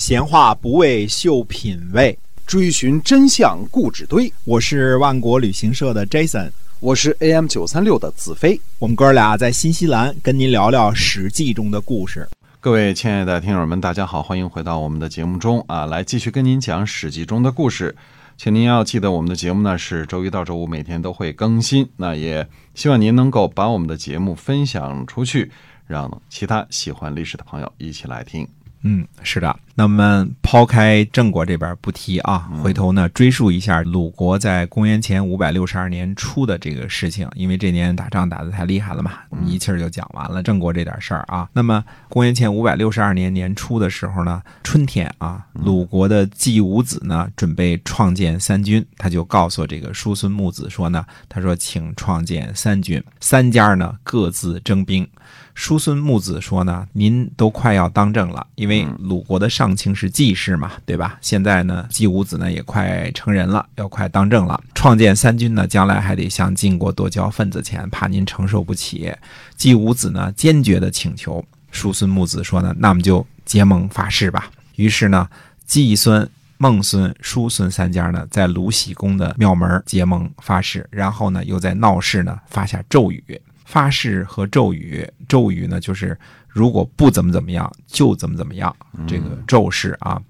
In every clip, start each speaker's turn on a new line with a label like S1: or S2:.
S1: 闲话不为秀品味，
S2: 追寻真相故纸堆。
S1: 我是万国旅行社的 Jason，
S2: 我是 AM 九三六的子飞。
S1: 我们哥俩在新西兰跟您聊聊《史记》中的故事。
S3: 各位亲爱的听友们，大家好，欢迎回到我们的节目中啊，来继续跟您讲《史记》中的故事。请您要记得，我们的节目呢是周一到周五每天都会更新。那也希望您能够把我们的节目分享出去，让其他喜欢历史的朋友一起来听。
S1: 嗯，是的。那么抛开郑国这边不提啊，回头呢追溯一下鲁国在公元前五百六十二年初的这个事情，因为这年打仗打得太厉害了嘛，我们一气儿就讲完了郑国这点事儿啊。那么公元前五百六十二年年初的时候呢，春天啊，鲁国的季武子呢准备创建三军，他就告诉这个叔孙木子说呢，他说请创建三军，三家呢各自征兵。叔孙木子说呢：“您都快要当政了，因为鲁国的上卿是季氏嘛，对吧？现在呢，季武子呢也快成人了，要快当政了。创建三军呢，将来还得向晋国多交份子钱，怕您承受不起。季武子呢，坚决的请求。叔孙木子说呢：‘那么就结盟发誓吧。’于是呢，季孙、孟孙、叔孙三家呢，在鲁喜公的庙门结盟发誓，然后呢，又在闹市呢发下咒语。”发誓和咒语，咒语呢就是如果不怎么怎么样，就怎么怎么样。这个咒誓啊，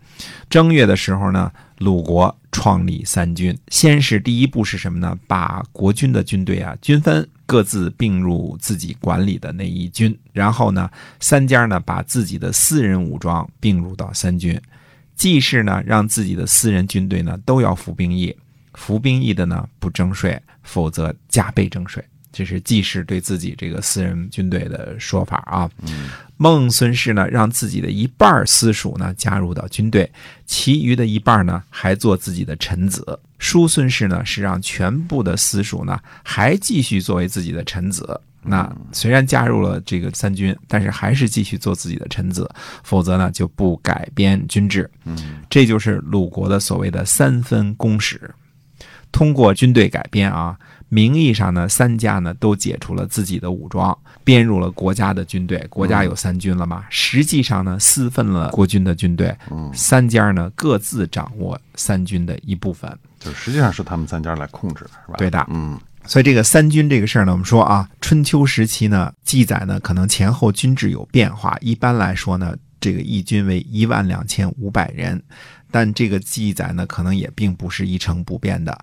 S1: 正月的时候呢，鲁国创立三军。先是第一步是什么呢？把国军的军队啊均分，各自并入自己管理的那一军。然后呢，三家呢把自己的私人武装并入到三军。既是呢让自己的私人军队呢都要服兵役，服兵役的呢不征税，否则加倍征税。这是季氏对自己这个私人军队的说法啊。孟孙氏呢，让自己的一半私属呢加入到军队，其余的一半呢还做自己的臣子。叔孙氏呢是让全部的私属呢还继续作为自己的臣子。那虽然加入了这个三军，但是还是继续做自己的臣子，否则呢就不改编军制。
S3: 嗯，
S1: 这就是鲁国的所谓的三分公使，通过军队改编啊。名义上呢，三家呢都解除了自己的武装，编入了国家的军队。国家有三军了嘛？实际上呢，私分了国军的军队。三家呢各自掌握三军的一部分，
S3: 就实际上是他们三家来控制，是吧？
S1: 对的，
S3: 嗯。
S1: 所以这个三军这个事儿呢，我们说啊，春秋时期呢记载呢，可能前后军制有变化。一般来说呢，这个义军为一万两千五百人，但这个记载呢，可能也并不是一成不变的。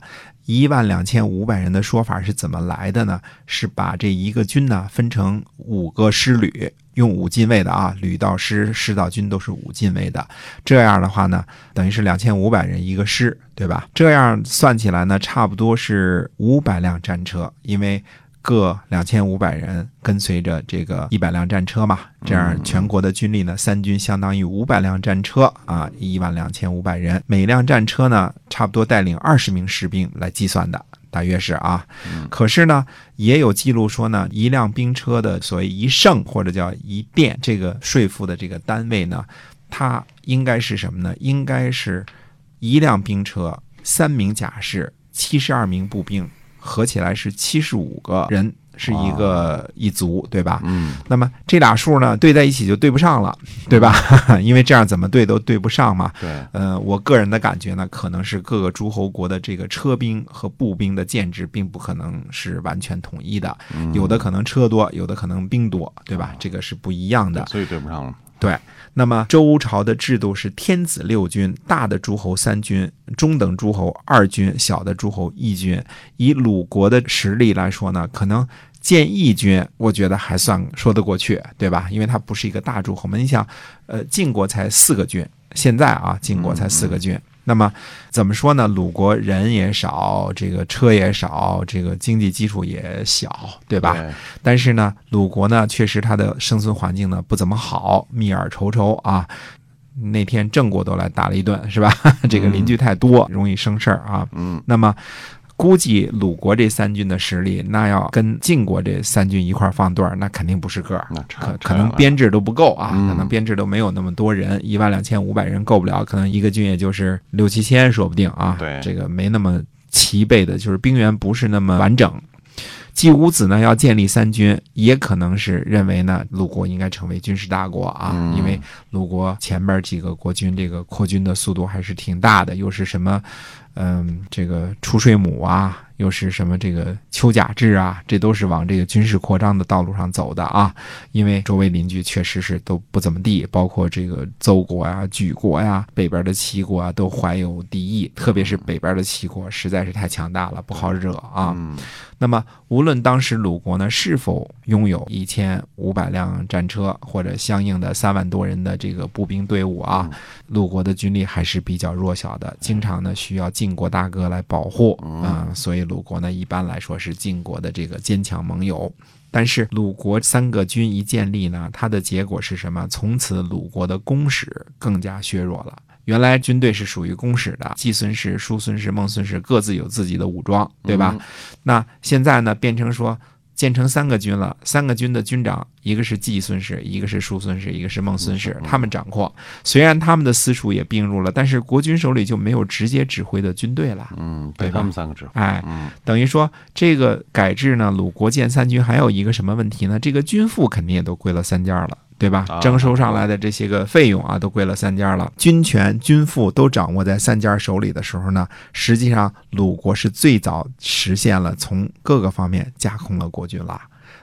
S1: 一万两千五百人的说法是怎么来的呢？是把这一个军呢分成五个师旅，用五进位的啊，旅到师，师到军都是五进位的。这样的话呢，等于是两千五百人一个师，对吧？这样算起来呢，差不多是五百辆战车，因为。各两千五百人跟随着这个一百辆战车嘛，这样全国的军力呢，三军相当于五百辆战车啊，一万两千五百人，每辆战车呢，差不多带领二十名士兵来计算的，大约是啊。可是呢，也有记录说呢，一辆兵车的所谓一胜或者叫一电这个税负的这个单位呢，它应该是什么呢？应该是一辆兵车，三名甲士，七十二名步兵。合起来是七十五个人，是一个一族，对吧？
S3: 嗯，
S1: 那么这俩数呢，对在一起就对不上了，对吧？因为这样怎么对都对不上嘛。
S3: 对，
S1: 呃，我个人的感觉呢，可能是各个诸侯国的这个车兵和步兵的建制，并不可能是完全统一的，有的可能车多，有的可能兵多，对吧？这个是不一样的，
S3: 所以对不上了。
S1: 对，那么周朝的制度是天子六军，大的诸侯三军，中等诸侯二军，小的诸侯一军。以鲁国的实力来说呢，可能建一军，我觉得还算说得过去，对吧？因为他不是一个大诸侯嘛。你想，呃，晋国才四个军，现在啊，晋国才四个军。那么怎么说呢？鲁国人也少，这个车也少，这个经济基础也小，对吧？但是呢，鲁国呢，确实它的生存环境呢不怎么好，密而稠稠啊。那天郑国都来打了一顿，是吧？这个邻居太多，容易生事儿啊。
S3: 嗯，
S1: 那么。估计鲁国这三军的实力，那要跟晋国这三军一块放对儿，那肯定不是个儿，可可能编制都不够啊，可能编制都没有那么多人，一万两千五百人够不了，可能一个军也就是六七千，说不定啊。
S3: 对，
S1: 这个没那么齐备的，就是兵员不是那么完整。季武子呢要建立三军，也可能是认为呢鲁国应该成为军事大国啊，
S3: 嗯
S1: 因为鲁国前边几个国君这个扩军的速度还是挺大的，又是什么，嗯，这个出水母啊，又是什么这个丘甲制啊，这都是往这个军事扩张的道路上走的啊。因为周围邻居确实是都不怎么地，包括这个邹国呀、莒国呀、北边的齐国啊，都怀有敌意，特别是北边的齐国实在是太强大了，不好惹啊。
S3: 嗯
S1: 那么，无论当时鲁国呢是否拥有一千五百辆战车或者相应的三万多人的这个步兵队伍啊，鲁国的军力还是比较弱小的，经常呢需要晋国大哥来保护啊、所以鲁国呢一般来说是晋国的这个坚强盟友。但是鲁国三个军一建立呢，它的结果是什么？从此鲁国的公使更加削弱了。原来军队是属于公使的，季孙氏、叔孙氏、孟孙氏各自有自己的武装，对吧？那现在呢，变成说建成三个军了，三个军的军长，一个是季孙氏，一个是叔孙氏，一个是孟孙氏，他们掌控。虽然他们的私塾也并入了，但是国军手里就没有直接指挥的军队了。
S3: 嗯，
S1: 对
S3: 他们三个指挥。
S1: 哎，
S3: 嗯
S1: 等于说这个改制呢，鲁国建三军还有一个什么问题呢？这个军赋肯定也都归了三家了。对吧
S3: 啊？
S1: 征收上来的这些个费用啊，都归了三家了。军权、军赋都掌握在三家手里的时候呢，实际上鲁国是最早实现了从各个方面架空了国君了。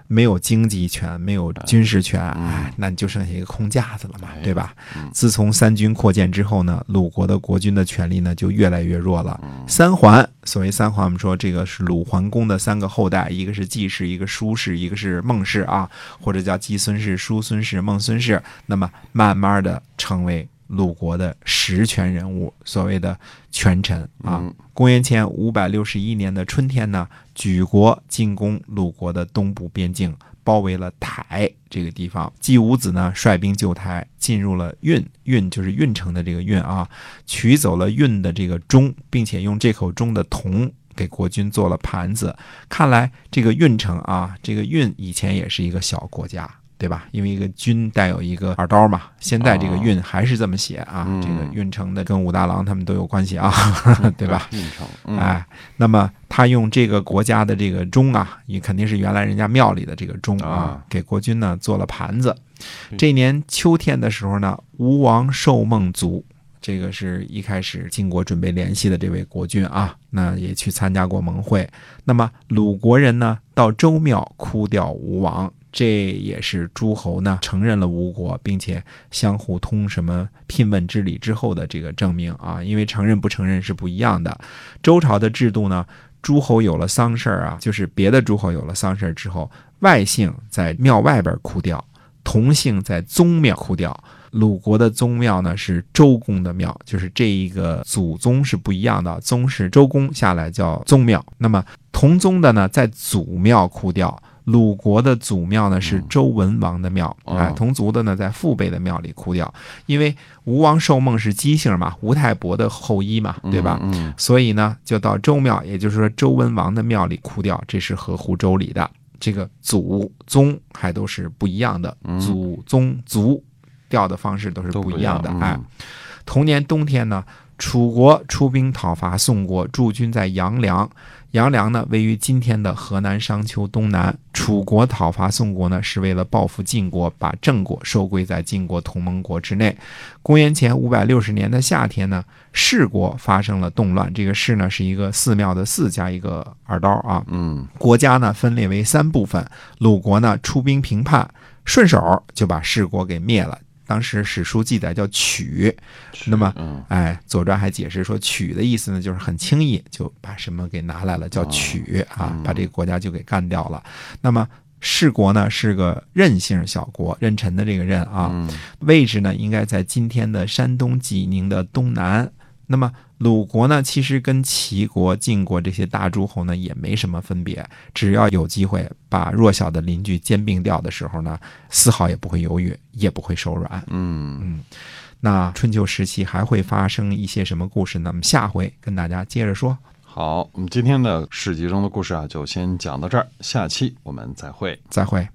S1: 没有经济权，没有军事权，哎，那你就剩下一个空架子了嘛，对吧？自从三军扩建之后呢，鲁国的国君的权力呢就越来越弱了。三桓，所谓三桓，我们说这个是鲁桓公的三个后代，一个是季氏，一个叔氏，一个是孟氏啊，或者叫季孙氏、叔孙氏、孟孙氏。那么慢慢的成为鲁国的实权人物，所谓的权臣啊。
S3: 嗯
S1: 公元前五百六十一年的春天呢，莒国进攻鲁国的东部边境，包围了台这个地方。季武子呢率兵救台，进入了运，运就是运城的这个运啊，取走了运的这个钟，并且用这口钟的铜。给国君做了盘子，看来这个运城啊，这个运以前也是一个小国家，对吧？因为一个军带有一个耳刀嘛，现在这个运还是这么写啊，
S3: 嗯
S1: 这个运城的跟武大郎他们都有关系啊，对吧？
S3: 运城，嗯
S1: 哎，那么他用这个国家的这个钟啊，也肯定是原来人家庙里的这个钟啊
S3: 啊，
S1: 给国君呢做了盘子。这年秋天的时候呢，吴王寿梦卒，这个是一开始晋国准备联系的这位国君啊，那也去参加过盟会。那么鲁国人呢，到周庙哭吊吴王。这也是诸侯呢承认了吴国，并且相互通什么聘问之礼之后的这个证明啊，因为承认不承认是不一样的。周朝的制度呢，诸侯有了丧事儿啊，就是别的诸侯有了丧事儿之后，外姓在庙外边哭吊，同姓在宗庙哭吊。鲁国的宗庙呢是周公的庙，就是这一个祖宗是不一样的，宗是周公下来叫宗庙。那么同宗的呢，在祖庙哭吊。鲁国的祖庙呢是周文王的庙，
S3: 哦
S1: 哎，同族的呢在父辈的庙里哭掉，因为吴王寿梦是姬姓嘛，吴太伯的后裔嘛，对吧？
S3: 嗯
S1: 所以呢，就到周庙，也就是说周文王的庙里哭掉，这是合乎周礼的。这个祖宗还都是不一样的，
S3: 嗯
S1: 祖宗族调的方式都是
S3: 不
S1: 不一样的。
S3: 嗯
S1: 哎，同年冬天呢，楚国出兵讨伐宋国，驻军在阳梁。阳梁呢，位于今天的河南商丘东南。楚国讨伐宋国呢，是为了报复晋国，把郑国收归在晋国同盟国之内。公元前五百六十年的夏天呢，市国发生了动乱。这个市呢，是一个寺庙的寺加一个耳刀啊。
S3: 嗯
S1: 国家呢分裂为三部分，鲁国呢出兵平叛，顺手就把市国给灭了。当时史书记载叫曲，那么
S3: 嗯
S1: 哎，《左传》还解释说，曲的意思呢，就是很轻易就把什么给拿来了，叫曲啊
S3: 嗯，
S1: 把这个国家就给干掉了。那么世国呢是个任姓小国，任臣的这个任啊，
S3: 嗯
S1: 位置呢应该在今天的山东济宁的东南。那么鲁国呢，其实跟齐国、晋国这些大诸侯呢也没什么分别，只要有机会把弱小的邻居兼并掉的时候呢，丝毫也不会犹豫，也不会手软。
S3: 嗯嗯，
S1: 那春秋时期还会发生一些什么故事呢？我们下回跟大家接着说。
S3: 好，我们今天的史记中的故事啊，就先讲到这儿，下期我们再会。
S1: 再会。